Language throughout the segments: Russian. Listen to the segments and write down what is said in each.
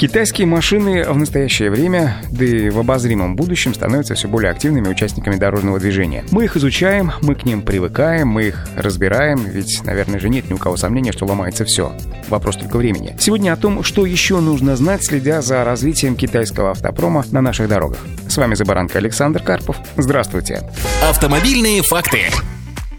Китайские машины в настоящее время, да и в обозримом будущем, становятся все более активными участниками дорожного движения. Мы их изучаем, мы к ним привыкаем, мы их разбираем, ведь, наверное же, нет ни у кого сомнения, что ломается все. Вопрос только времени. Сегодня о том, что еще нужно знать, следя за развитием китайского автопрома на наших дорогах. С вами за баранка Александр Карпов. Здравствуйте. Автомобильные факты.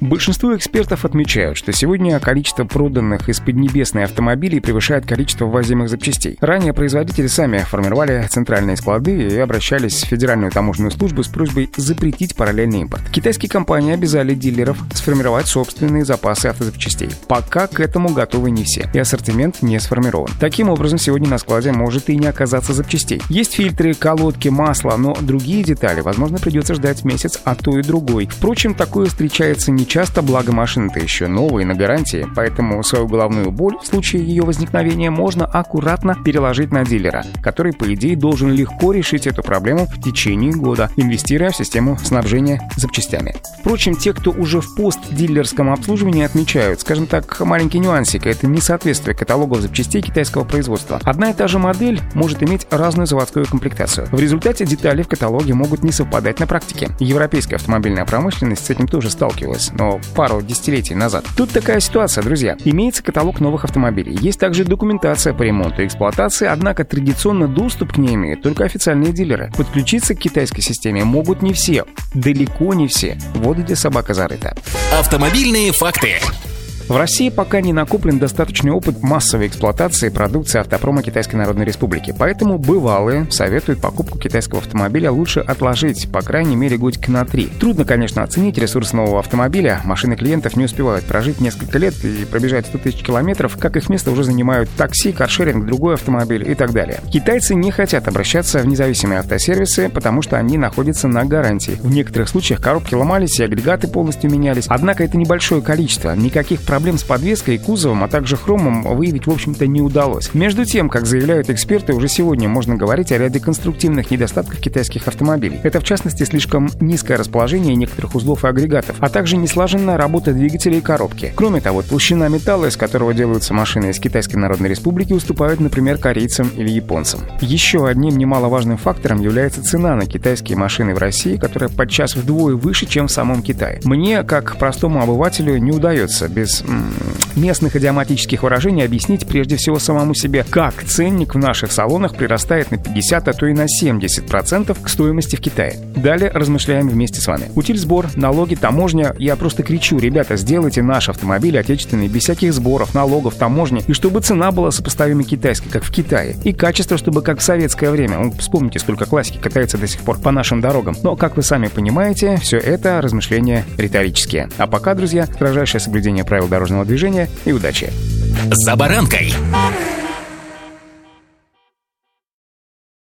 Большинство экспертов отмечают, что сегодня количество проданных из Поднебесной автомобилей превышает количество ввозимых запчастей. Ранее производители сами формировали центральные склады и обращались в Федеральную таможенную службу с просьбой запретить параллельный импорт. Китайские компании обязали дилеров сформировать собственные запасы автозапчастей. Пока к этому готовы не все, и ассортимент не сформирован. Таким образом, сегодня на складе может и не оказаться запчастей. Есть фильтры, колодки, масло, но другие детали, возможно, придется ждать месяц, а то и другой. Впрочем, такое встречается не часто, благо машины-то еще новые, на гарантии, поэтому свою головную боль в случае ее возникновения можно аккуратно переложить на дилера, который, по идее, должен легко решить эту проблему в течение года, инвестируя в систему снабжения запчастями. Впрочем, те, кто уже в постдилерском обслуживании, отмечают, скажем так, маленький нюансик – это несоответствие каталогов запчастей китайского производства. Одна и та же модель может иметь разную заводскую комплектацию. В результате детали в каталоге могут не совпадать на практике. Европейская автомобильная промышленность с этим тоже сталкивалась но пару десятилетий назад. Тут такая ситуация, друзья. Имеется каталог новых автомобилей. Есть также документация по ремонту и эксплуатации, однако традиционно доступ к ней имеют только официальные дилеры. Подключиться к китайской системе могут не все. Далеко не все. Вот где собака зарыта. Автомобильные факты. В России пока не накоплен достаточный опыт массовой эксплуатации продукции автопрома Китайской Народной Республики, поэтому бывалые советуют покупку китайского автомобиля лучше отложить, по крайней мере, годик на три. Трудно, конечно, оценить ресурс нового автомобиля, машины клиентов не успевают прожить несколько лет и пробежать 100 тысяч километров, как их место уже занимают такси, каршеринг, другой автомобиль и так далее. Китайцы не хотят обращаться в независимые автосервисы, потому что они находятся на гарантии. В некоторых случаях коробки ломались и агрегаты полностью менялись, однако это небольшое количество, никаких проблем проблем с подвеской и кузовом, а также хромом выявить, в общем-то, не удалось. Между тем, как заявляют эксперты, уже сегодня можно говорить о ряде конструктивных недостатках китайских автомобилей. Это, в частности, слишком низкое расположение некоторых узлов и агрегатов, а также неслаженная работа двигателей и коробки. Кроме того, толщина металла, из которого делаются машины из Китайской Народной Республики, уступают, например, корейцам или японцам. Еще одним немаловажным фактором является цена на китайские машины в России, которая подчас вдвое выше, чем в самом Китае. Мне, как простому обывателю, не удается без местных идиоматических выражений объяснить прежде всего самому себе, как ценник в наших салонах прирастает на 50, а то и на 70% к стоимости в Китае. Далее размышляем вместе с вами. Утильсбор, налоги, таможня. Я просто кричу, ребята, сделайте наш автомобиль отечественный без всяких сборов, налогов, таможни, и чтобы цена была сопоставима китайской, как в Китае. И качество, чтобы как в советское время. Ну, вспомните, сколько классики катается до сих пор по нашим дорогам. Но, как вы сами понимаете, все это размышления риторические. А пока, друзья, строжайшее соблюдение правил дорожного движения и удачи. «За баранкой».